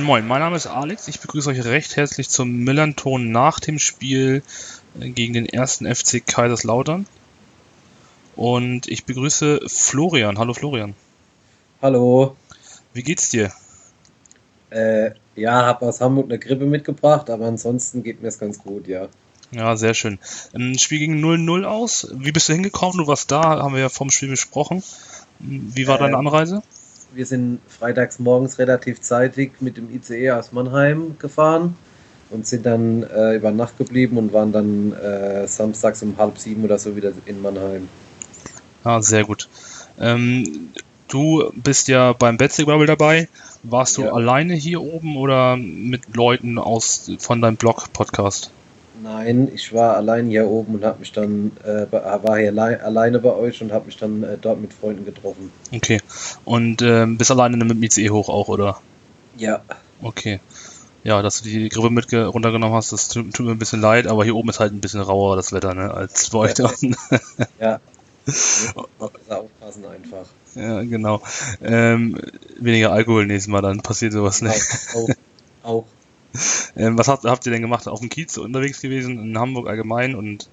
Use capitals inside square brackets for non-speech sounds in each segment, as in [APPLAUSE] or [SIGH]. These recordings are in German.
Moin Moin, mein Name ist Alex. Ich begrüße euch recht herzlich zum Millanton nach dem Spiel äh, gegen den ersten FC Kaiserslautern. Und ich begrüße Florian. Hallo Florian. Hallo. Wie geht's dir? Äh, ja, habe aus Hamburg eine Grippe mitgebracht, aber ansonsten geht mir es ganz gut, ja. Ja, sehr schön. Ein Spiel gegen 0-0 aus. Wie bist du hingekommen? Du warst da, haben wir ja vom Spiel besprochen. Wie war äh, deine Anreise? Wir sind freitags morgens relativ zeitig mit dem ICE aus Mannheim gefahren und sind dann äh, über Nacht geblieben und waren dann äh, samstags um halb sieben oder so wieder in Mannheim. Ah, sehr gut. Ähm, du bist ja beim Betsy Bubble dabei. Warst ja. du alleine hier oben oder mit Leuten aus von deinem Blog-Podcast? Nein, ich war allein hier oben und habe mich dann äh, war hier alleine bei euch und habe mich dann äh, dort mit Freunden getroffen. Okay. Und äh, bist alleine mit dem ICE hoch auch, oder? Ja. Okay. Ja, dass du die Grippe mit runtergenommen hast, das tut, tut, mir ein bisschen leid, aber hier oben ist halt ein bisschen rauer das Wetter, ne, als bei euch ja. ja. [LAUGHS] aufpassen einfach. Ja, genau. Ähm, weniger Alkohol nächstes Mal, dann passiert sowas nicht. Auch. auch. [LAUGHS] Ähm, was habt, habt, ihr denn gemacht? Auf dem Kiez unterwegs gewesen, in Hamburg allgemein und.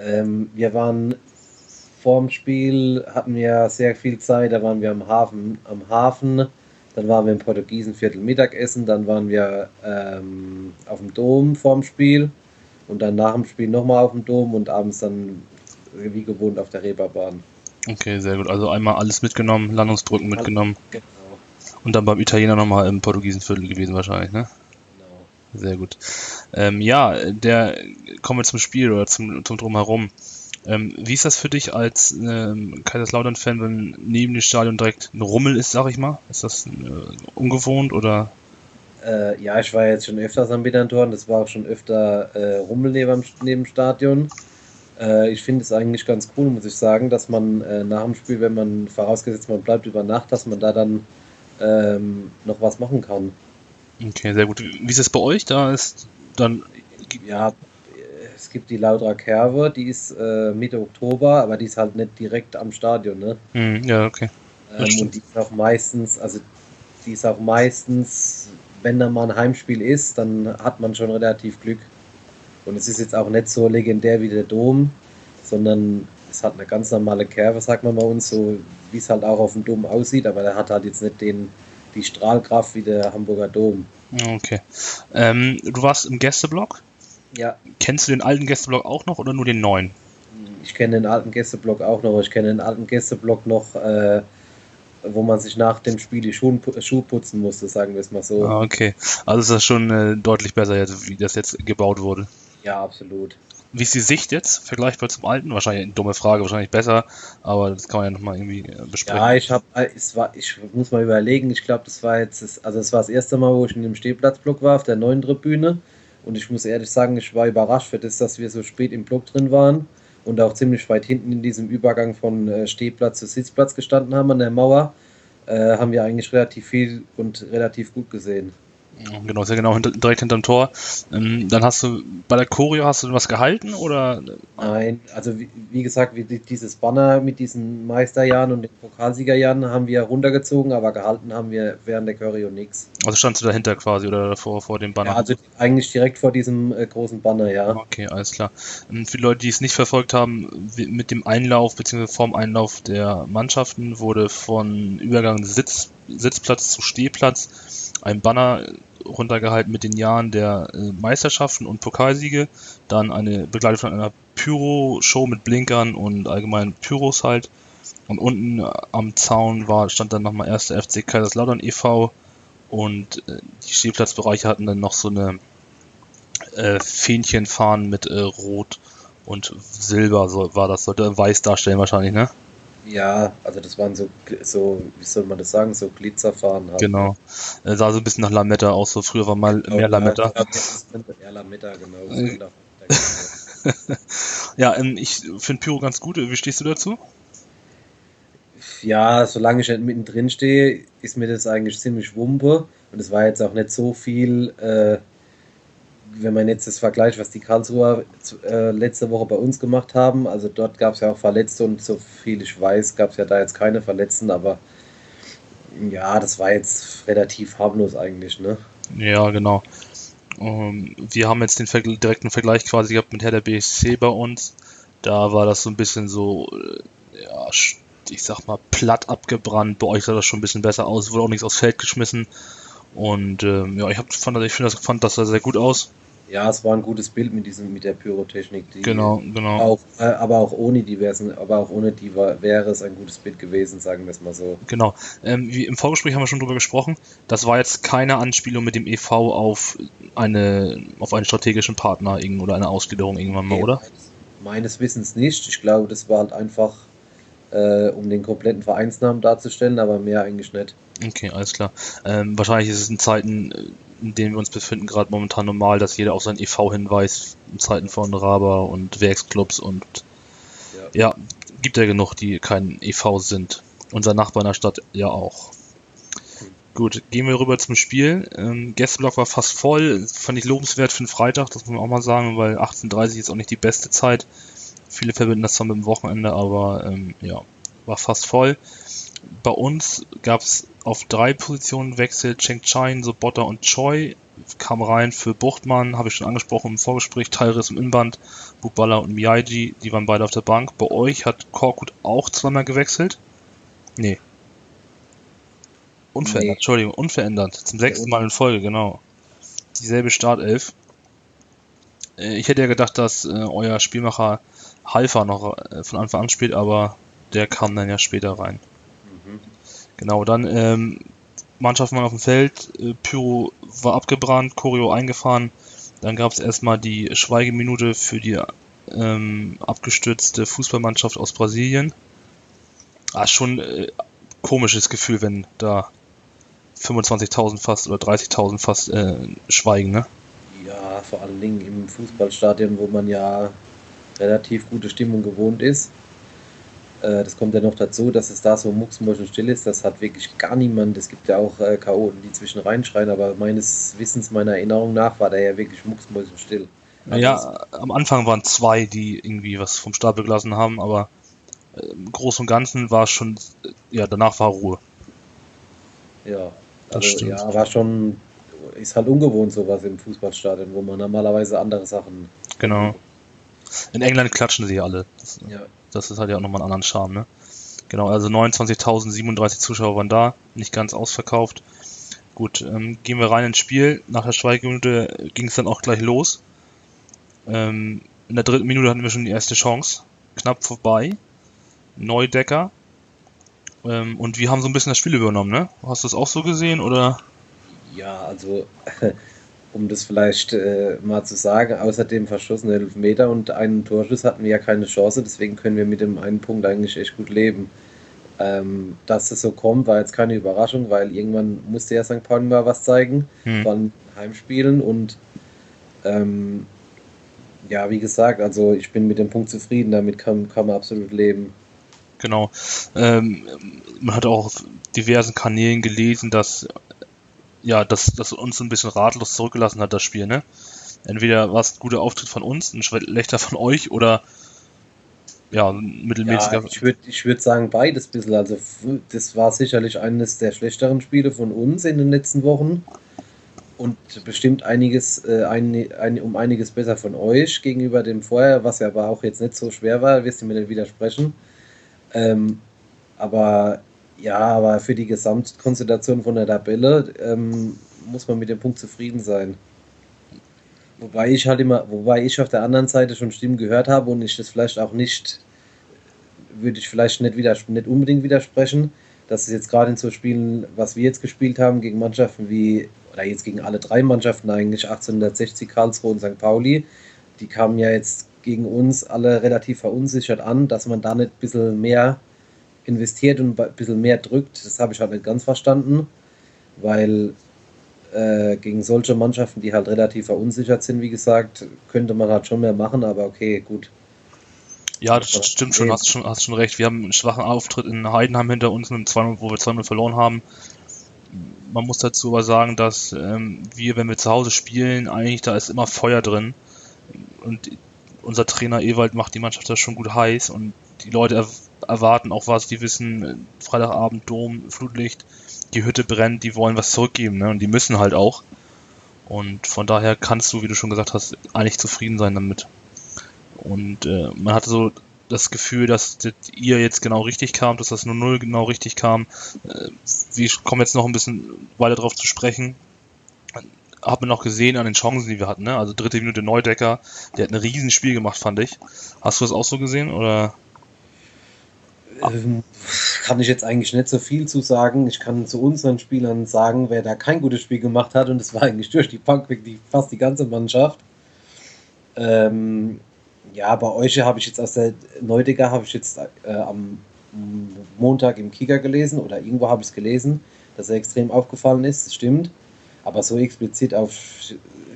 Ähm, wir waren vorm Spiel, hatten wir sehr viel Zeit, da waren wir am Hafen, am Hafen, dann waren wir im Portugiesenviertel Mittagessen, dann waren wir ähm, auf dem Dom vorm Spiel und dann nach dem Spiel nochmal auf dem Dom und abends dann wie gewohnt auf der Reeperbahn. Okay, sehr gut. Also einmal alles mitgenommen, Landungsbrücken mitgenommen. Genau. Und dann beim Italiener nochmal im Portugiesenviertel gewesen wahrscheinlich, ne? Sehr gut. Ähm, ja, der kommen wir zum Spiel oder zum, zum Drumherum. Ähm, wie ist das für dich als ähm, Kaiserslautern-Fan, wenn neben dem Stadion direkt ein Rummel ist, sag ich mal? Ist das äh, ungewohnt oder? Äh, ja, ich war jetzt schon öfters am Bitterntor das war auch schon öfter äh, Rummel neben, neben dem Stadion. Äh, ich finde es eigentlich ganz cool, muss ich sagen, dass man äh, nach dem Spiel, wenn man vorausgesetzt man bleibt über Nacht, dass man da dann ähm, noch was machen kann. Okay, sehr gut. Wie ist es bei euch? Da ist dann. Ja, es gibt die Laudra Kerve, die ist äh, Mitte Oktober, aber die ist halt nicht direkt am Stadion, ne? Mm, ja, okay. Ähm, und die ist auch meistens, also die ist auch meistens, wenn da mal ein Heimspiel ist, dann hat man schon relativ Glück. Und es ist jetzt auch nicht so legendär wie der Dom, sondern es hat eine ganz normale Kerve, sagt man bei uns, so wie es halt auch auf dem Dom aussieht, aber der hat halt jetzt nicht den die Strahlkraft wie der Hamburger Dom. Okay. Ähm, du warst im Gästeblock? Ja. Kennst du den alten Gästeblock auch noch oder nur den neuen? Ich kenne den alten Gästeblock auch noch. Ich kenne den alten Gästeblock noch, äh, wo man sich nach dem Spiel die Schuhe, Schuhe putzen musste, sagen wir es mal so. Ah, okay. Also ist das schon äh, deutlich besser, jetzt, wie das jetzt gebaut wurde. Ja, absolut. Wie ist die Sicht jetzt vergleichbar zum alten? Wahrscheinlich eine dumme Frage, wahrscheinlich besser, aber das kann man ja nochmal irgendwie äh, besprechen. Ja, ich habe, äh, es war, ich muss mal überlegen, ich glaube, das war jetzt, das, also das war das erste Mal, wo ich in dem Stehplatzblock war, auf der neuen Tribüne. Und ich muss ehrlich sagen, ich war überrascht für das, dass wir so spät im Block drin waren und auch ziemlich weit hinten in diesem Übergang von äh, Stehplatz zu Sitzplatz gestanden haben an der Mauer. Äh, haben wir eigentlich relativ viel und relativ gut gesehen. Genau, ja genau hinter, direkt hinterm Tor. Ähm, dann hast du bei der Choreo hast du was gehalten oder? Nein, also wie, wie gesagt, dieses Banner mit diesen Meisterjahren und den Pokalsiegerjahren haben wir runtergezogen, aber gehalten haben wir während der Choreo nichts. Also standst du dahinter quasi oder davor vor dem Banner? Ja, also eigentlich direkt vor diesem äh, großen Banner, ja. Okay, alles klar. Und ähm, für die Leute, die es nicht verfolgt haben, mit dem Einlauf bzw. vorm Einlauf der Mannschaften wurde von Übergang Sitz, Sitzplatz zu Stehplatz ein Banner runtergehalten mit den Jahren der äh, Meisterschaften und Pokalsiege, dann eine begleitet von einer Pyro-Show mit Blinkern und allgemein Pyros halt. Und unten am Zaun war, stand dann nochmal 1. FC Kaiserslautern e.V. und äh, die Stehplatzbereiche hatten dann noch so eine äh, Fähnchenfahnen mit äh, Rot und Silber, so war das, sollte weiß darstellen wahrscheinlich, ne? Ja, also das waren so, so, wie soll man das sagen, so Glitzerfahren halt. Genau. Äh, sah so ein bisschen nach Lametta aus, so früher war mal mehr Lametta. Ja, Lametta, genau. [LAUGHS] ja, ähm, ich finde Pyro ganz gut. Wie stehst du dazu? Ja, solange ich nicht mittendrin stehe, ist mir das eigentlich ziemlich wumpe. Und es war jetzt auch nicht so viel, äh, wenn man jetzt das vergleicht, was die Karlsruher äh, letzte Woche bei uns gemacht haben, also dort gab es ja auch Verletzte und so viel ich weiß, gab es ja da jetzt keine Verletzten, aber ja, das war jetzt relativ harmlos eigentlich, ne? Ja, genau. Ähm, wir haben jetzt den Vergl direkten Vergleich quasi gehabt mit Herr der BSC bei uns. Da war das so ein bisschen so, äh, ja, ich sag mal, platt abgebrannt. Bei euch sah das schon ein bisschen besser aus, wurde auch nichts aufs Feld geschmissen. Und ähm, ja, ich, hab, fand, ich das, fand das sah sehr gut aus. Ja, es war ein gutes Bild mit diesem, mit der Pyrotechnik. Die genau, genau. Auch, äh, aber auch ohne die aber auch ohne die war, wäre es ein gutes Bild gewesen, sagen wir es mal so. Genau. Ähm, wie Im Vorgespräch haben wir schon drüber gesprochen. Das war jetzt keine Anspielung mit dem EV auf eine, auf einen strategischen Partner oder eine Ausgliederung irgendwann mal, nee, oder? Meines, meines Wissens nicht. Ich glaube, das war halt einfach äh, um den kompletten Vereinsnamen darzustellen, aber mehr eigentlich nicht. Okay, alles klar. Ähm, wahrscheinlich ist es in Zeiten, äh, in denen wir uns befinden, gerade momentan normal, dass jeder auf sein EV hinweist, in Zeiten von Raber und Werksclubs und ja. ja, gibt ja genug, die kein EV sind. Unser Nachbar in der Stadt ja auch. Gut, gehen wir rüber zum Spiel. Ähm, Gästeblock war fast voll, fand ich lobenswert für den Freitag, das muss man auch mal sagen, weil 18.30 ist auch nicht die beste Zeit. Viele verbinden das zwar mit dem Wochenende, aber ähm, ja, war fast voll. Bei uns gab es auf drei Positionen Wechsel. Cheng Chain, Sobotta und Choi kam rein für Buchtmann, habe ich schon angesprochen im Vorgespräch, Teilriss im Inband, Bubala und Miyaji, die waren beide auf der Bank. Bei euch hat Korkut auch zweimal gewechselt. Nee. Unverändert, nee. Entschuldigung, unverändert. Zum sechsten Mal in Folge, genau. Dieselbe Startelf. Äh, ich hätte ja gedacht, dass äh, euer Spielmacher Halfa noch äh, von Anfang an spielt, aber der kam dann ja später rein. Genau, dann ähm, Mannschaften waren auf dem Feld, äh, Pyro war abgebrannt, Choreo eingefahren, dann gab es erstmal die Schweigeminute für die ähm, abgestürzte Fußballmannschaft aus Brasilien. Ah, schon äh, komisches Gefühl, wenn da 25.000 fast oder 30.000 fast äh, schweigen, ne? Ja, vor allen Dingen im Fußballstadion, wo man ja relativ gute Stimmung gewohnt ist. Äh, das kommt ja noch dazu, dass es da so mucksmäuschen still ist. Das hat wirklich gar niemand. Es gibt ja auch äh, Chaoten, die zwischen reinschreien, aber meines Wissens, meiner Erinnerung nach, war der ja wirklich mucksmäuschen still. Also ja, am Anfang waren zwei, die irgendwie was vom Stapel gelassen haben, aber äh, im Großen und Ganzen war es schon, äh, ja, danach war Ruhe. Ja, also, ja, war schon, ist halt ungewohnt sowas im Fußballstadion, wo man normalerweise andere Sachen. Genau. In England klatschen sie alle. Das, ja. Das ist halt ja auch nochmal einen anderen Charme, ne? Genau, also 29.037 Zuschauer waren da, nicht ganz ausverkauft. Gut, ähm, gehen wir rein ins Spiel. Nach der Schweigeminute ging es dann auch gleich los. Ähm, in der dritten Minute hatten wir schon die erste Chance. Knapp vorbei. Neudecker. Ähm, und wir haben so ein bisschen das Spiel übernommen, ne? Hast du das auch so gesehen oder? Ja, also [LAUGHS] um das vielleicht äh, mal zu sagen, außer dem verschossenen Elfmeter und einen Torschuss hatten wir ja keine Chance, deswegen können wir mit dem einen Punkt eigentlich echt gut leben. Ähm, dass es so kommt, war jetzt keine Überraschung, weil irgendwann musste ja St. Pauli mal was zeigen, hm. von Heimspielen und ähm, ja, wie gesagt, also ich bin mit dem Punkt zufrieden, damit kann, kann man absolut leben. Genau. Ähm, man hat auch auf diversen Kanälen gelesen, dass ja, das, das uns ein bisschen ratlos zurückgelassen hat, das Spiel, ne? Entweder war es ein guter Auftritt von uns, ein schlechter von euch oder ja, mittelmäßiger. Ja, ich würde ich würd sagen, beides ein bisschen. Also, das war sicherlich eines der schlechteren Spiele von uns in den letzten Wochen. Und bestimmt einiges, äh, ein, ein, um einiges besser von euch gegenüber dem vorher, was ja aber auch jetzt nicht so schwer war, wirst du mir nicht widersprechen. Ähm, aber ja, aber für die Gesamtkonstellation von der Tabelle ähm, muss man mit dem Punkt zufrieden sein. Wobei ich halt immer, wobei ich auf der anderen Seite schon Stimmen gehört habe und ich das vielleicht auch nicht, würde ich vielleicht nicht, wieder, nicht unbedingt widersprechen, dass es jetzt gerade in so Spielen, was wir jetzt gespielt haben, gegen Mannschaften wie, oder jetzt gegen alle drei Mannschaften eigentlich, 1860, Karlsruhe und St. Pauli, die kamen ja jetzt gegen uns alle relativ verunsichert an, dass man da nicht ein bisschen mehr investiert und ein bisschen mehr drückt, das habe ich halt nicht ganz verstanden, weil äh, gegen solche Mannschaften, die halt relativ verunsichert sind, wie gesagt, könnte man halt schon mehr machen, aber okay, gut. Ja, das aber stimmt schon, hast schon, hast schon recht. Wir haben einen schwachen Auftritt in Heidenheim hinter uns, einem 2 wo wir 2 verloren haben. Man muss dazu aber sagen, dass ähm, wir, wenn wir zu Hause spielen, eigentlich da ist immer Feuer drin. Und unser Trainer Ewald macht die Mannschaft da schon gut heiß und die Leute erwarten auch was, die wissen, Freitagabend Dom, Flutlicht, die Hütte brennt, die wollen was zurückgeben, ne? Und die müssen halt auch. Und von daher kannst du, wie du schon gesagt hast, eigentlich zufrieden sein damit. Und äh, man hatte so das Gefühl, dass das ihr jetzt genau richtig kam, dass das 0-0 genau richtig kam. Äh, wir kommen jetzt noch ein bisschen weiter drauf zu sprechen. Hat man noch gesehen an den Chancen, die wir hatten. Ne? Also dritte Minute Neudecker, der hat ein Riesenspiel gemacht, fand ich. Hast du das auch so gesehen? Oder? Ähm, kann ich jetzt eigentlich nicht so viel zu sagen. Ich kann zu unseren Spielern sagen, wer da kein gutes Spiel gemacht hat, und das war eigentlich durch die Bank wirklich fast die ganze Mannschaft. Ähm, ja, bei euch habe ich jetzt aus der Neudecker habe ich jetzt äh, am Montag im Kicker gelesen oder irgendwo habe ich es gelesen, dass er extrem aufgefallen ist, das stimmt. Aber so explizit auf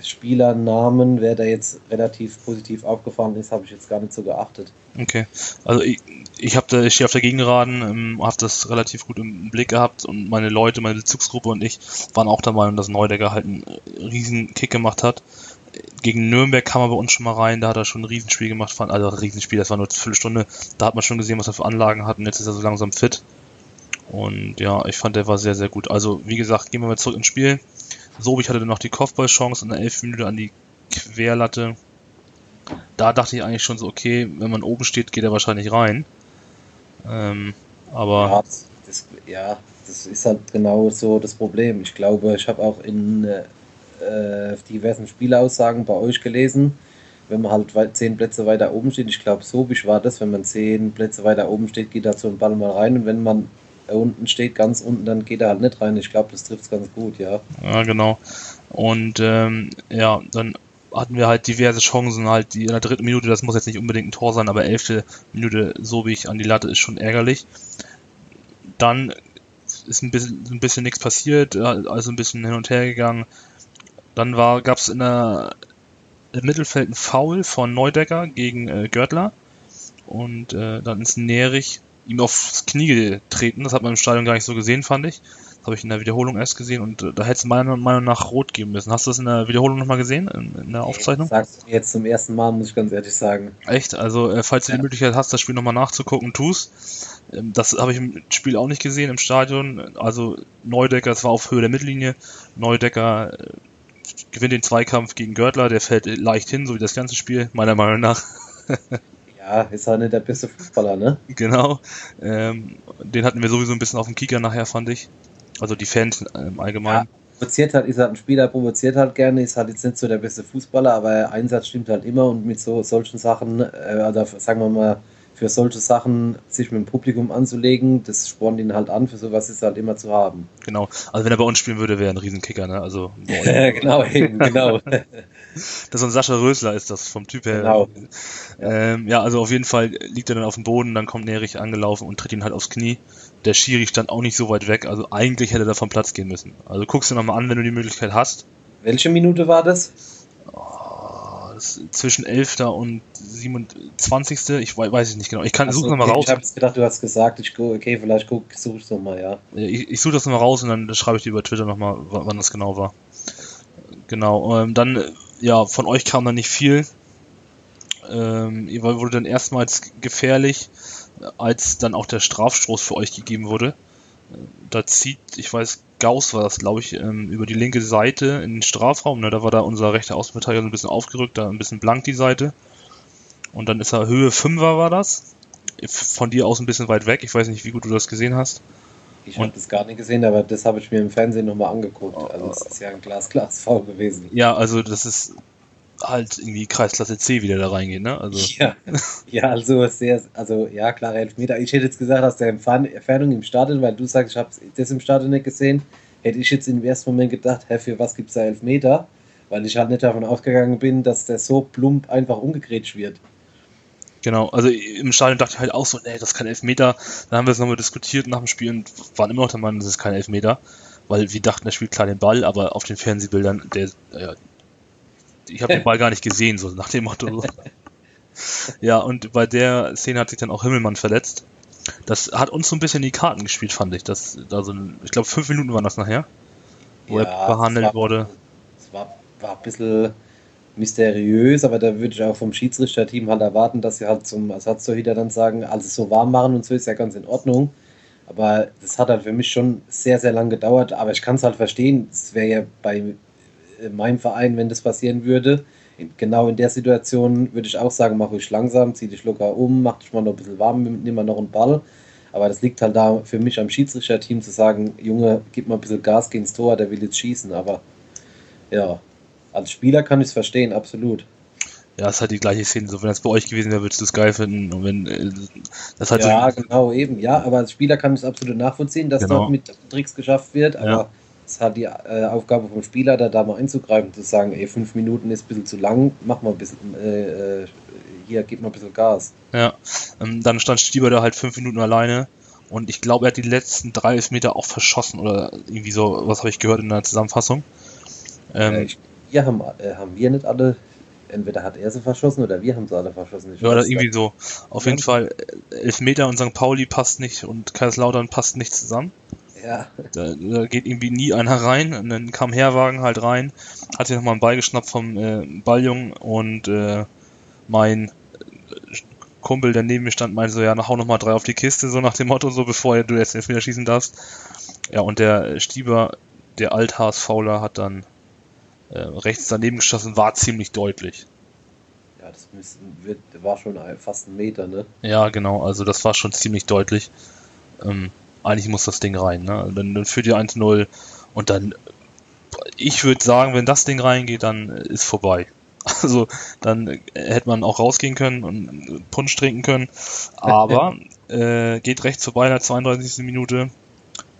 Spielernamen, wer da jetzt relativ positiv aufgefallen ist, habe ich jetzt gar nicht so geachtet. Okay, also ich, ich habe da, ich stehe auf der Gegenraden, ähm, habe das relativ gut im Blick gehabt und meine Leute, meine Bezugsgruppe und ich waren auch der Meinung, dass Neudecker halt einen riesen Kick gemacht hat gegen Nürnberg kam er bei uns schon mal rein, da hat er schon ein Riesenspiel gemacht, also ein Riesenspiel, das war nur eine Viertelstunde, da hat man schon gesehen, was er für Anlagen hat und jetzt ist er so langsam fit. Und ja, ich fand, der war sehr, sehr gut. Also, wie gesagt, gehen wir mal zurück ins Spiel. Sobich hatte dann noch die Kopfballchance in der 11 Minute an die Querlatte. Da dachte ich eigentlich schon so, okay, wenn man oben steht, geht er wahrscheinlich rein. Ähm, aber. Ja das, ja, das ist halt genau so das Problem. Ich glaube, ich habe auch in äh, diversen Spielaussagen bei euch gelesen. Wenn man halt zehn Plätze weiter oben steht, ich glaube, so wie war das, wenn man zehn Plätze weiter oben steht, geht da so ein Ball mal rein und wenn man unten steht, ganz unten, dann geht er halt nicht rein. Ich glaube, das trifft es ganz gut, ja. Ja, genau. Und ähm, ja, dann hatten wir halt diverse Chancen, halt die in der dritten Minute, das muss jetzt nicht unbedingt ein Tor sein, aber elfte Minute so wie ich an die Latte ist schon ärgerlich. Dann ist ein bisschen, ein bisschen nichts passiert, also ein bisschen hin und her gegangen. Dann gab es in der, im Mittelfeld ein Foul von Neudecker gegen äh, Görtler. Und äh, dann ist Nerich ihm aufs Knie getreten. Das hat man im Stadion gar nicht so gesehen, fand ich. Habe ich in der Wiederholung erst gesehen und äh, da hätte es meiner Meinung nach rot geben müssen. Hast du das in der Wiederholung nochmal gesehen, in, in, der Aufzeichnung? Sagst du jetzt zum ersten Mal, muss ich ganz ehrlich sagen. Echt? Also, äh, falls du die Möglichkeit hast, das Spiel nochmal nachzugucken, tust. Ähm, das habe ich im Spiel auch nicht gesehen im Stadion. Also, Neudecker, es war auf Höhe der Mittellinie. Neudecker äh, gewinnt den Zweikampf gegen Görtler, der fällt leicht hin, so wie das ganze Spiel, meiner Meinung nach. [LAUGHS] ja, ist halt nicht der beste Fußballer, ne? Genau. Ähm, den hatten wir sowieso ein bisschen auf dem Kicker nachher, fand ich. Also die Fans im Allgemeinen. Ja, provoziert halt, ist halt ein Spieler, provoziert halt gerne, ist halt jetzt nicht so der beste Fußballer, aber Einsatz stimmt halt immer und mit so solchen Sachen, äh, also sagen wir mal, für solche Sachen sich mit dem Publikum anzulegen, das spornt ihn halt an, für sowas ist halt immer zu haben. Genau, also wenn er bei uns spielen würde, wäre er ein Riesenkicker, ne? Also [LAUGHS] genau, eben, genau. [LAUGHS] das ist ein Sascha Rösler ist das vom Typ her. Genau. Ähm, ja, also auf jeden Fall liegt er dann auf dem Boden, dann kommt Nerich angelaufen und tritt ihn halt aufs Knie. Der Schiri stand auch nicht so weit weg, also eigentlich hätte er da vom Platz gehen müssen. Also guckst du nochmal an, wenn du die Möglichkeit hast. Welche Minute war das? zwischen 11. und 27. Ich weiß es nicht genau. Ich kann suche okay, nochmal raus. Ich habe gedacht, du hast gesagt, ich okay, vielleicht guck, suche es nochmal, ja. Ich, ich suche das nochmal raus und dann schreibe ich dir über Twitter nochmal, wann das genau war. Genau. Ähm, dann, ja, von euch kam dann nicht viel. Ähm, ihr wurde dann erstmals gefährlich, als dann auch der Strafstoß für euch gegeben wurde. Da zieht, ich weiß Gauss war das, glaube ich, ähm, über die linke Seite in den Strafraum. Ne? Da war da unser rechter Außenverteidiger so ein bisschen aufgerückt, da ein bisschen blank die Seite. Und dann ist er Höhe 5er war das. Von dir aus ein bisschen weit weg. Ich weiß nicht, wie gut du das gesehen hast. Ich habe das gar nicht gesehen, aber das habe ich mir im Fernsehen nochmal angeguckt. Also es ist ja ein Glas-Glas-V gewesen. Ja, also das ist halt irgendwie Kreisklasse C wieder da reingeht, ne? Also. Ja, ja also sehr, also ja, klare Elfmeter. Ich hätte jetzt gesagt, aus der Entfernung im Stadion, weil du sagst, ich habe das im Stadion nicht gesehen, hätte ich jetzt im ersten Moment gedacht, hä, für was gibt es da Elfmeter? Weil ich halt nicht davon ausgegangen bin, dass der so plump einfach umgegrätscht wird. Genau, also im Stadion dachte ich halt auch so, nee, das ist kein Elfmeter. Dann haben wir es nochmal diskutiert nach dem Spiel und waren immer noch der Meinung, das ist kein Elfmeter. Weil wir dachten, er spielt klar den Ball, aber auf den Fernsehbildern, der, ja, ich habe den Ball gar nicht gesehen, so nach dem Motto. [LAUGHS] ja, und bei der Szene hat sich dann auch Himmelmann verletzt. Das hat uns so ein bisschen die Karten gespielt, fand ich. Das, also, ich glaube, fünf Minuten waren das nachher, wo er behandelt war, wurde. Es war, war ein bisschen mysteriös, aber da würde ich auch vom Schiedsrichterteam halt erwarten, dass sie halt zum Ersatztorhüter dann sagen, alles so warm machen und so ist ja ganz in Ordnung. Aber das hat halt für mich schon sehr, sehr lang gedauert. Aber ich kann es halt verstehen. Es wäre ja bei äh, meinem Verein, wenn das passieren würde, in, genau in der Situation würde ich auch sagen, mach ruhig langsam, zieh dich locker um, mach dich mal noch ein bisschen warm, nimm mal noch einen Ball. Aber das liegt halt da für mich am Schiedsrichterteam zu sagen, Junge, gib mal ein bisschen Gas gegens Tor, der will jetzt schießen. Aber ja, als Spieler kann ich es verstehen, absolut. Ja, es ist halt die gleiche Szene. So, wenn das bei euch gewesen wäre, würdest du es geil finden. Und wenn äh, das halt Ja, so genau, eben. Ja, aber als Spieler kann ich es absolut nachvollziehen, dass genau. dort mit Tricks geschafft wird. Aber ja. Es hat die äh, Aufgabe vom Spieler, da, da mal einzugreifen, zu sagen, ey, fünf Minuten ist ein bisschen zu lang, mach mal ein bisschen, äh, äh hier, gib mal ein bisschen Gas. Ja, ähm, dann stand Stieber da halt fünf Minuten alleine. Und ich glaube, er hat die letzten drei Meter auch verschossen oder irgendwie so, was habe ich gehört in der Zusammenfassung. Ähm, äh, wir haben, äh, haben wir nicht alle entweder hat er sie verschossen oder wir haben sie alle verschossen. Ich ja, oder irgendwie so. Auf jeden Fall, Elfmeter und St. Pauli passt nicht und Kaiserslautern passt nicht zusammen. Ja. Da, da, geht irgendwie nie einer rein. Und dann kam Herwagen halt rein, hat sich nochmal einen Ball geschnappt vom äh, Balljung und äh, mein Kumpel, der neben mir stand, meinte so, ja, hau nochmal drei auf die Kiste, so nach dem Motto, so bevor du jetzt Elfmeter schießen darfst. Ja, und der Stieber, der Althaas-Fauler, hat dann äh, rechts daneben geschossen, war ziemlich deutlich. Ja, das wird, war schon fast ein Meter, ne? Ja, genau, also das war schon ziemlich deutlich. Ähm, eigentlich muss das Ding rein, ne? Dann, dann führt ihr 1-0 und dann, ich würde sagen, wenn das Ding reingeht, dann ist vorbei. [LAUGHS] Also dann hätte man auch rausgehen können und Punsch trinken können. Aber [LAUGHS] äh, geht rechts vorbei in der 32. Minute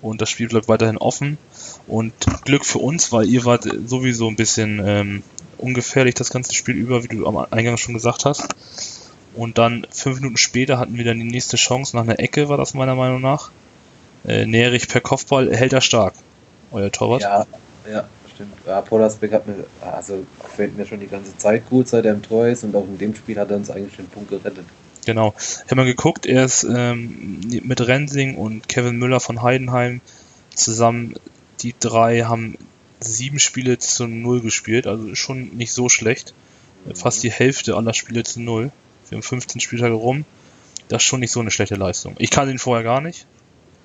und das Spiel bleibt weiterhin offen. Und Glück für uns, weil ihr wart sowieso ein bisschen ähm, ungefährlich das ganze Spiel über, wie du am Eingang schon gesagt hast. Und dann fünf Minuten später hatten wir dann die nächste Chance nach einer Ecke, war das meiner Meinung nach. Äh, Näherich per Kopfball hält er stark. Euer Torwart. Ja, ja, stimmt. Ja, Polasbeck hat mir, also gefällt mir schon die ganze Zeit gut, seit er im Tor ist und auch in dem Spiel hat er uns eigentlich den Punkt gerettet. Genau. Ich habe mal geguckt, er ist ähm, mit Rensing und Kevin Müller von Heidenheim zusammen die drei haben sieben Spiele zu null gespielt, also schon nicht so schlecht. Mhm. Fast die Hälfte aller Spiele zu null. Wir haben 15 Spieltage rum. Das ist schon nicht so eine schlechte Leistung. Ich kann ihn vorher gar nicht.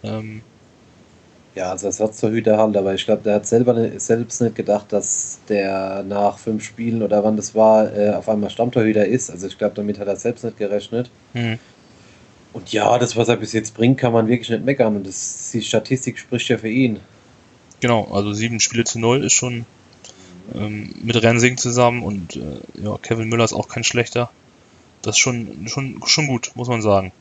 Ähm, ja, also Ersatztorhüter halt, aber ich glaube, der hat selber nicht, selbst nicht gedacht, dass der nach fünf Spielen oder wann das war, äh, auf einmal Stammtorhüter ist. Also ich glaube, damit hat er selbst nicht gerechnet. Mhm. Und ja, das, was er bis jetzt bringt, kann man wirklich nicht meckern. Und das, die Statistik spricht ja für ihn. Genau, also sieben Spiele zu null ist schon ähm, mit Rensing zusammen und äh, ja, Kevin Müller ist auch kein schlechter. Das ist schon, schon, schon gut, muss man sagen.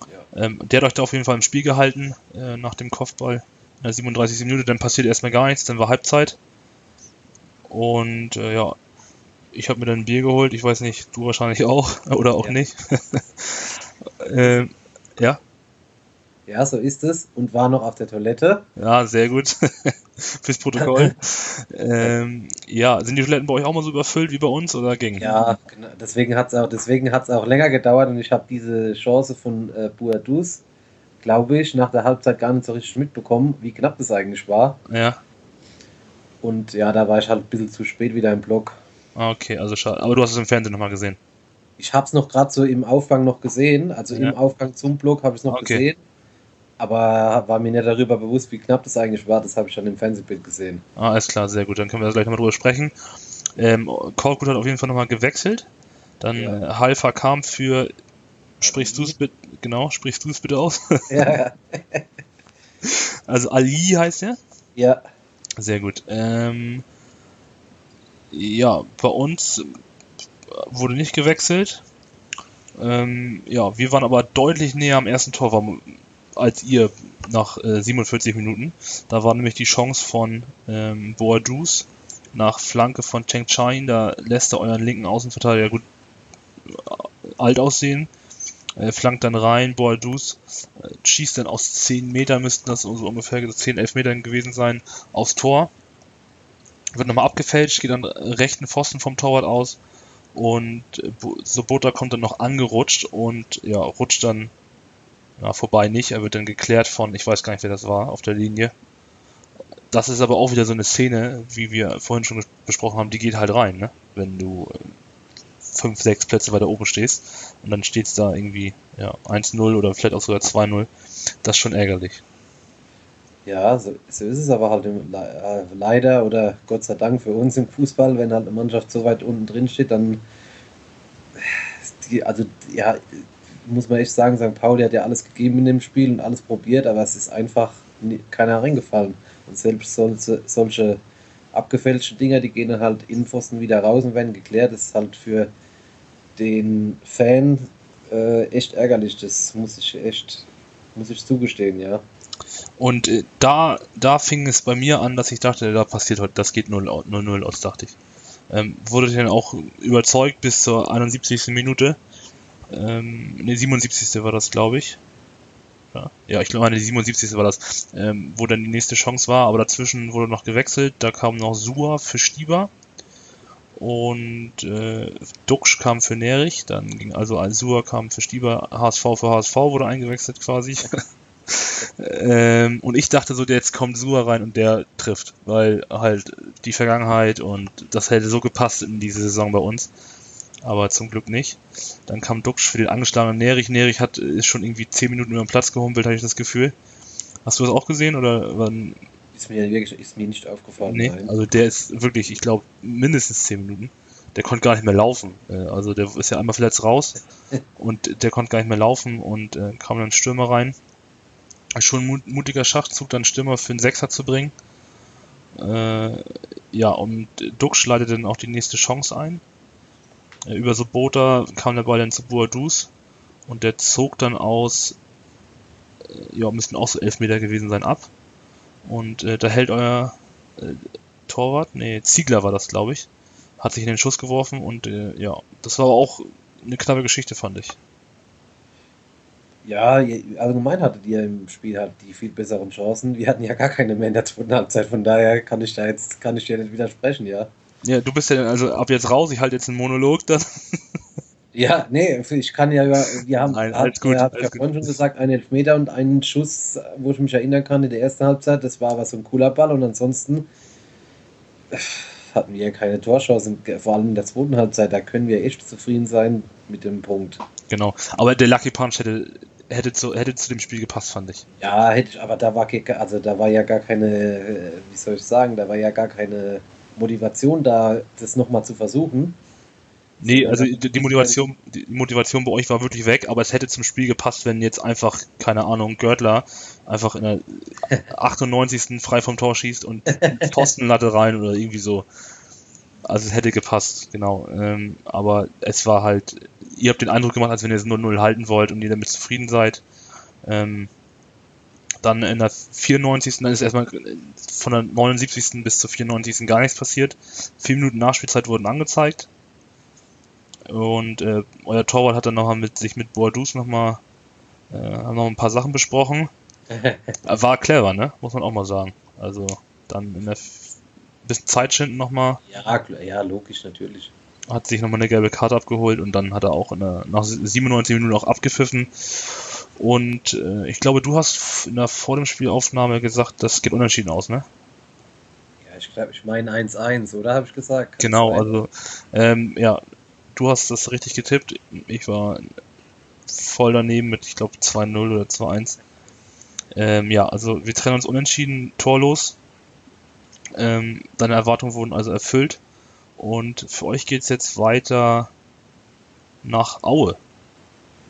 Ja. Ähm, der hat euch da auf jeden Fall im Spiel gehalten äh, nach dem Kopfball in der 37. Minute. Dann passiert erstmal gar nichts, dann war Halbzeit. Und äh, ja, ich habe mir dann ein Bier geholt. Ich weiß nicht, du wahrscheinlich auch [LAUGHS] oder auch ja. nicht. [LAUGHS] äh, ja. Ja, so ist es. Und war noch auf der Toilette. Ja, sehr gut. [LAUGHS] Fürs Protokoll. ähm, ja, sind die Toiletten bei euch auch mal so überfüllt wie bei uns oder ging? Ja, genau. deswegen hat es auch, auch länger gedauert und ich habe diese Chance von äh, Buadus, glaube ich, nach der Halbzeit gar nicht so richtig mitbekommen, wie knapp das eigentlich war. Ja. Und ja, da war ich halt ein bisschen zu spät wieder im Block. Ah, okay, also schade. Aber du hast es im Fernsehen nochmal gesehen. Ich habe es noch gerade so im Aufgang noch gesehen. Also ja. im Aufgang zum Block habe ich es noch okay. gesehen aber war mir nicht darüber bewusst, wie knapp das eigentlich war. Das habe ich schon im Fernsehbild gesehen. Ah, alles klar, sehr gut. Dann können wir gleich nochmal drüber sprechen. Ähm, Korkut hat auf jeden Fall nochmal gewechselt. Dann ja. äh, Halfa kam für. Sprichst du es bitte? Genau, sprichst du es bitte aus? [LAUGHS] Ja. [LAUGHS] also Ali heißt er? Ja. Sehr gut. Ähm, ja, bei uns wurde nicht gewechselt. Ähm, ja, wir waren aber deutlich näher am ersten Tor. Als ihr nach äh, 47 Minuten. Da war nämlich die Chance von ähm, Boadus nach Flanke von Cheng Chain. Da lässt er euren linken Außenverteidiger gut äh, alt aussehen. Er flankt dann rein, Boadus äh, schießt dann aus 10 Metern, müssten das so ungefähr 10, 11 Metern gewesen sein, aufs Tor. Wird nochmal abgefälscht, geht dann rechten Pfosten vom Torwart aus und äh, Sobota kommt dann noch angerutscht und ja, rutscht dann Ja, vorbei nicht, er wird dann geklärt von, ich weiß gar nicht, wer das war, auf der Linie. Das ist aber auch wieder so eine Szene, wie wir vorhin schon besprochen haben, die geht halt rein, ne? Wenn du äh, fünf, sechs Plätze weiter oben stehst und dann steht es da irgendwie ja, 1-0 oder vielleicht auch sogar 2-0. Das ist schon ärgerlich. Ja, so, so ist es aber halt im, äh, leider oder Gott sei Dank für uns im Fußball, wenn halt eine Mannschaft so weit unten drin steht, dann die, also ja, muss man echt sagen, St. Pauli hat ja alles gegeben in dem Spiel und alles probiert, aber es ist einfach keiner reingefallen. Und selbst solche, solche abgefälschte Dinger, die gehen dann halt in Pfosten wieder raus und werden geklärt. Das ist halt für den Fan äh, echt ärgerlich. Das muss ich echt, muss ich zugestehen, ja. Und äh, da, da fing es bei mir an, dass ich dachte, da passiert heute, das geht 0-0 aus, dachte ich. Ähm, wurde dann auch überzeugt bis zur 71. Minute. Ähm, ne, 77. war das, glaube ich. Ja, ja ich glaube, die 77. war das, ähm, wo dann die nächste Chance war, aber dazwischen wurde noch gewechselt. Da kam noch Sua für Stieber und äh, Duxch kam für Nerich, dann ging also Sua kam für Stieber, HSV für HSV wurde eingewechselt quasi. [LAUGHS] ähm, und ich dachte so, jetzt kommt Sua rein und der trifft, weil halt die Vergangenheit und das hätte so gepasst in diese Saison bei uns. Aber zum Glück nicht. Dann kam Duxch für den angeschlagenen Nerich. Nerich hat ist schon irgendwie 10 Minuten über den Platz gehumpelt, habe ich das Gefühl. Hast du das auch gesehen oder wann? Ist mir wirklich ist mir nicht aufgefallen. Nee, nein. also der ist wirklich, ich glaube, mindestens 10 Minuten. Der konnte gar nicht mehr laufen. Äh, Also der ist ja einmal verletzt raus [LAUGHS] und der konnte gar nicht mehr laufen und äh, kam dann Stürmer rein. Schon ein mut- mutiger Schachzug, dann Stürmer für einen Sechser zu bringen. Äh, ja, und Duxch leitet dann auch die nächste Chance ein. Über Sobota kam der Ball dann zu Boadus und der zog dann aus, äh, ja, müssten auch so elf Meter gewesen sein, ab. Und äh, da hält euer äh, Torwart, nee, Ziegler war das, glaube ich, hat sich in den Schuss geworfen und äh, ja, das war aber auch eine knappe Geschichte, fand ich. Ja, allgemein hattet ihr im Spiel halt die viel besseren Chancen. Wir hatten ja gar keine mehr in der zweiten Halbzeit, von daher kann ich da jetzt, kann ich dir nicht widersprechen, ja. Ja, du bist ja also ab jetzt raus, ich halte jetzt einen Monolog dann. [LAUGHS] Ja, nee, ich kann ja, wir haben, Nein, alles gut, ihr habt alles ja gut. vorhin schon gesagt, einen Elfmeter und einen Schuss, wo ich mich erinnern kann, in der ersten Halbzeit, das war aber so ein cooler Ball und ansonsten äh, hatten wir ja keine Torchancen, vor allem in der zweiten Halbzeit, da können wir echt zufrieden sein mit dem Punkt. Genau. Aber der Lucky Punch hätte, hätte, zu, hätte zu dem Spiel gepasst, fand ich. Ja, hätte ich, aber da war, also da war ja gar keine, äh, wie soll ich sagen, da war ja gar keine Motivation da, das nochmal zu versuchen. Nee, also die, Motivation, die Motivation bei euch war wirklich weg, aber es hätte zum Spiel gepasst, wenn jetzt einfach, keine Ahnung, Görtler einfach in der 98. frei vom Tor schießt und [LAUGHS] Pfostenlatte rein oder irgendwie so. Also es hätte gepasst, genau. Ähm, aber es war halt, ihr habt den Eindruck gemacht, als wenn ihr es 0-0 halten wollt und ihr damit zufrieden seid. Ähm, dann in der 94. Dann ist erstmal von der 79. bis zur 94. gar nichts passiert. Vier Minuten Nachspielzeit wurden angezeigt. Und äh, euer Torwart hat dann noch mal mit sich mit Boadus noch mal, äh, haben noch ein paar Sachen besprochen. [LAUGHS] War clever, ne? Muss man auch mal sagen. Also dann in der F- bisschen Zeit schinden noch mal, Ja, ja, logisch, natürlich. hat sich noch mal eine gelbe Karte abgeholt und dann hat er auch in der, nach 97 Minuten auch abgepfiffen. Und äh, ich glaube, du hast in der vor dem Spielaufnahme gesagt, das geht unentschieden aus, ne? Ja, ich glaube, ich meine 1-1, oder habe ich gesagt? Genau, also ähm, ja, du hast das richtig getippt. Ich war voll daneben mit, ich glaube, 2-0 oder 2-1. Ähm, ja, also wir trennen uns unentschieden, torlos. Ähm, deine Erwartungen wurden also erfüllt. Und für euch geht's jetzt weiter nach Aue.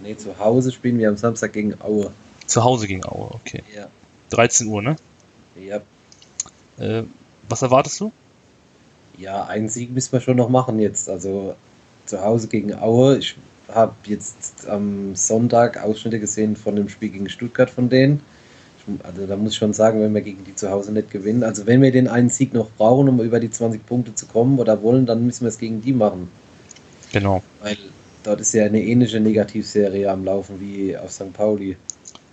Nee, zu Hause spielen wir am Samstag gegen Aue. Zu Hause gegen Aue, okay. Ja. 13 Uhr, ne? Ja, Äh, was erwartest du? ja, einen Sieg müssen wir schon noch machen jetzt. Also zu Hause gegen Aue. Ich habe jetzt am Sonntag Ausschnitte gesehen von dem Spiel gegen Stuttgart von denen. Also da muss ich schon sagen, wenn wir gegen die zu Hause nicht gewinnen. Also wenn wir den einen Sieg noch brauchen, um über die 20 Punkte zu kommen oder wollen, dann müssen wir es gegen die machen. Genau. Weil dort ist ja eine ähnliche Negativserie am Laufen wie auf St. Pauli.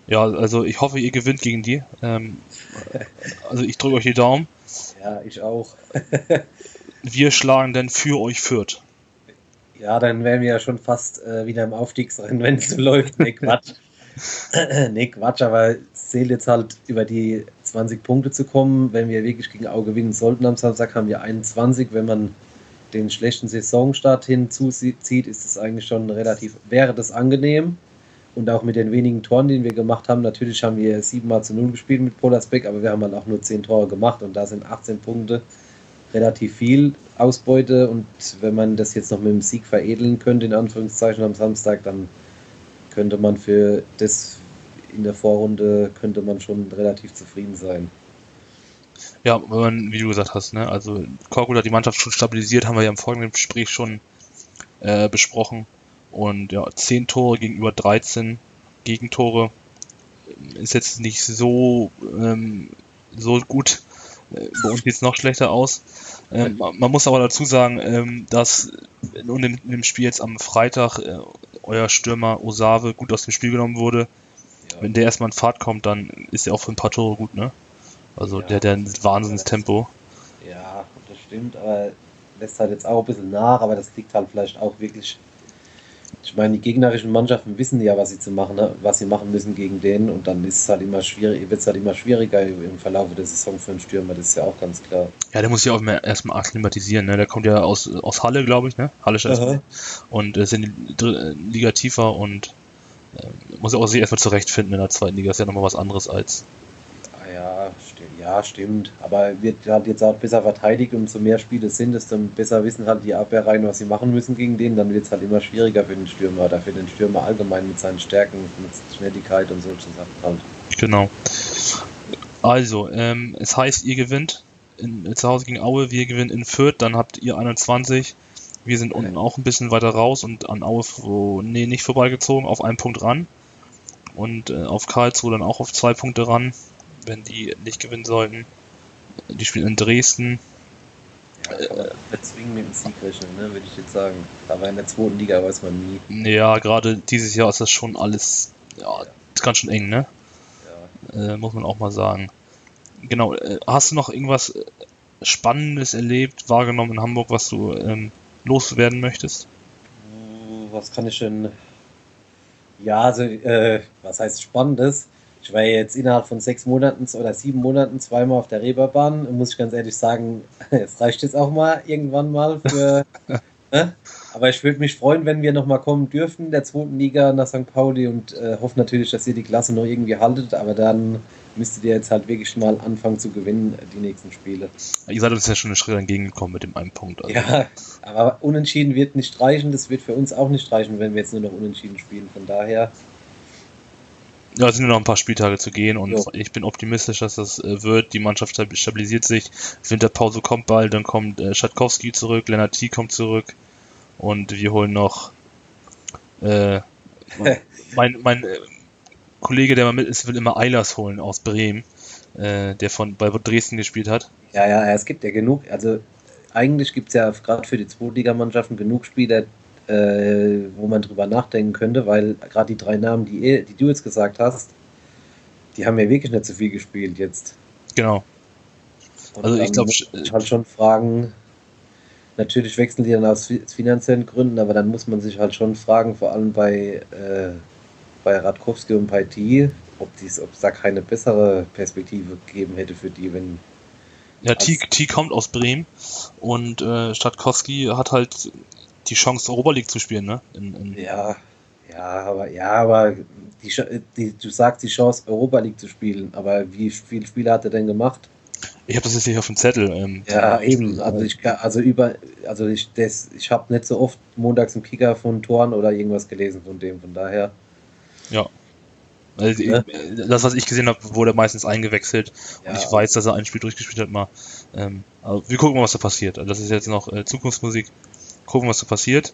Ja, also ich hoffe, ihr gewinnt gegen die. Ähm, also ich drücke euch die Daumen. Ja, ich auch. [LAUGHS] Wir schlagen dann für euch Fürth. Ja, dann wären wir ja schon fast äh, wieder im Aufstiegsrennen, wenn es so läuft. Nee, Quatsch. [LAUGHS] nee, Quatsch, aber es zählt jetzt halt über die 20 Punkte zu kommen. Wenn wir wirklich gegen Auge gewinnen sollten am Samstag, haben wir 21. Wenn man den schlechten Saisonstart hinzuzieht, ist es eigentlich schon relativ, wäre das angenehm. Und auch mit den wenigen Toren, die wir gemacht haben, natürlich haben wir 7 mal zu 0 gespielt mit Polasbeck, aber wir haben halt auch nur 10 Tore gemacht und da sind 18 Punkte relativ viel Ausbeute. Und wenn man das jetzt noch mit dem Sieg veredeln könnte, in Anführungszeichen am Samstag, dann könnte man für das in der Vorrunde könnte man schon relativ zufrieden sein. Ja, wenn man, wie du gesagt hast, ne, also Korkut hat die Mannschaft schon stabilisiert, haben wir ja im folgenden Gespräch schon äh, besprochen. Und ja, 10 Tore gegenüber 13 Gegentore ist jetzt nicht so, ähm, so gut. Äh, bei uns sieht es noch schlechter aus. Ähm, man muss aber dazu sagen, ähm, dass in dem, in dem, Spiel jetzt am Freitag äh, euer Stürmer Osave gut aus dem Spiel genommen wurde. Ja. Wenn der erstmal in Fahrt kommt, dann ist er auch für ein paar Tore gut, ne? Also ja. der hat ein Wahnsinnstempo. Ja, das stimmt, aber lässt halt jetzt auch ein bisschen nach, aber das liegt halt vielleicht auch wirklich ich meine, die gegnerischen Mannschaften wissen ja, was sie zu machen, ne, was sie machen müssen gegen den und dann ist es halt immer schwierig, wird es halt immer schwieriger im Verlauf der Saison für einen Stürmer, das ist ja auch ganz klar. Ja, der muss sich auch erstmal akklimatisieren, ne? Der kommt ja aus, aus Halle, glaube ich, ne? Halle ist und ist in die Liga tiefer und äh, muss auch sich erstmal zurechtfinden in der zweiten Liga, ist ja nochmal was anderes als ja, sti ja, stimmt. Aber wird halt jetzt auch besser verteidigt, umso mehr Spiele sind, desto besser wissen halt die Abwehrreihen, was sie machen müssen gegen den. Dann wird es halt immer schwieriger für den Stürmer oder für den Stürmer allgemein mit seinen Stärken, mit Schnelligkeit und solche Sachen halt. Genau. Also, ähm, es heißt, ihr gewinnt in, zu Hause gegen Aue, wir gewinnen in Fürth, dann habt ihr 21. Wir sind unten auch ein bisschen weiter raus und an Aue oh, nee, nicht vorbeigezogen, auf einen Punkt ran. Und äh, auf Karlsruhe dann auch auf zwei Punkte ran wenn die nicht gewinnen sollten. Die spielen in Dresden. Ja, kann man zwingen mit dem Sieg rechnen, ne, würde ich jetzt sagen. Aber in der zweiten Liga weiß man nie. Ja, gerade dieses Jahr ist das schon alles, ja, ist ganz schön eng, ne? Ja. Äh, muss man auch mal sagen. Genau, äh, hast du noch irgendwas äh, Spannendes erlebt, wahrgenommen in Hamburg, was du ähm, loswerden möchtest? Was kann ich denn. Ja, also, äh, was heißt Spannendes? Ich war jetzt innerhalb von sechs Monaten oder sieben Monaten zweimal auf der Reeperbahn. Muss ich ganz ehrlich sagen, [LAUGHS] es reicht jetzt auch mal irgendwann mal für. [LAUGHS] ne? Aber ich würde mich freuen, wenn wir nochmal kommen dürften, der zweiten Liga nach St. Pauli und äh, hoffe natürlich, dass ihr die Klasse noch irgendwie haltet. Aber dann müsstet ihr jetzt halt wirklich mal anfangen zu gewinnen, die nächsten Spiele. Ihr seid uns ja schon einen Schritt entgegengekommen mit dem einen Punkt. Also. Ja, aber unentschieden wird nicht reichen. Das wird für uns auch nicht reichen, wenn wir jetzt nur noch unentschieden spielen. Von daher ja, es sind nur noch ein paar Spieltage zu gehen und jo. ich bin optimistisch, dass das äh, wird. Die Mannschaft stabilisiert sich. Winterpause kommt bald, dann kommt äh, Schatkowski zurück, Lennart T. kommt zurück und wir holen noch äh, [LAUGHS] mein, mein äh, Kollege, der mal mit ist, will immer Eilers holen aus Bremen, äh, der von bei Dresden gespielt hat. Ja, ja, es gibt ja genug, also eigentlich gibt es ja gerade für die Zweitligamannschaften genug Spieler, äh, wo man drüber nachdenken könnte, weil gerade die drei Namen, die, die du jetzt gesagt hast, die haben ja wirklich nicht so viel gespielt jetzt. Genau. Und also ich glaube, ich halt schon fragen, natürlich wechseln die dann aus finanziellen Gründen, aber dann muss man sich halt schon fragen, vor allem bei, äh, bei Radkowski und bei T, ob es da keine bessere Perspektive gegeben hätte für die, wenn. Ja, T, T kommt aus Bremen und äh, Stadtkowski hat halt die Chance, Europa League zu spielen, ne? In, in ja, ja, aber ja, aber die, die, du sagst die Chance, Europa League zu spielen, aber wie viele Spiele hat er denn gemacht? Ich habe das jetzt nicht auf dem Zettel. Ähm, ja, eben. Also ich also über, also ich, das, ich habe nicht so oft montags im Kicker von Toren oder irgendwas gelesen von dem, von daher. Ja. Also ne? Das, was ich gesehen habe, wurde meistens eingewechselt ja. und ich weiß, dass er ein Spiel durchgespielt hat mal. Ähm, also wir gucken mal, was da passiert. Also das ist jetzt noch äh, Zukunftsmusik gucken, was da passiert.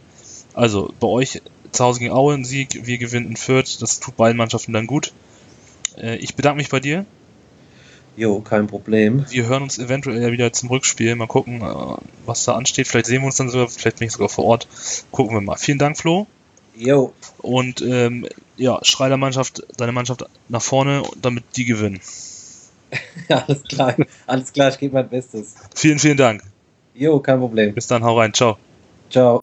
Also bei euch zu Hause gegen Aue ein Sieg, wir gewinnen in Fürth, das tut beiden Mannschaften dann gut. Äh, ich bedanke mich bei dir. Jo, kein Problem. Wir hören uns eventuell ja wieder zum Rückspiel. Mal gucken, äh, was da ansteht. Vielleicht sehen wir uns dann sogar, vielleicht bin ich sogar vor Ort. Gucken wir mal. Vielen Dank, Flo. Jo. Und ähm, ja, schrei der Mannschaft, deine Mannschaft nach vorne, damit die gewinnen. [LAUGHS] alles klar. Alles klar, ich gebe mein Bestes. Vielen, vielen Dank. Jo, kein Problem. Bis dann, hau rein. Ciao. Ciao.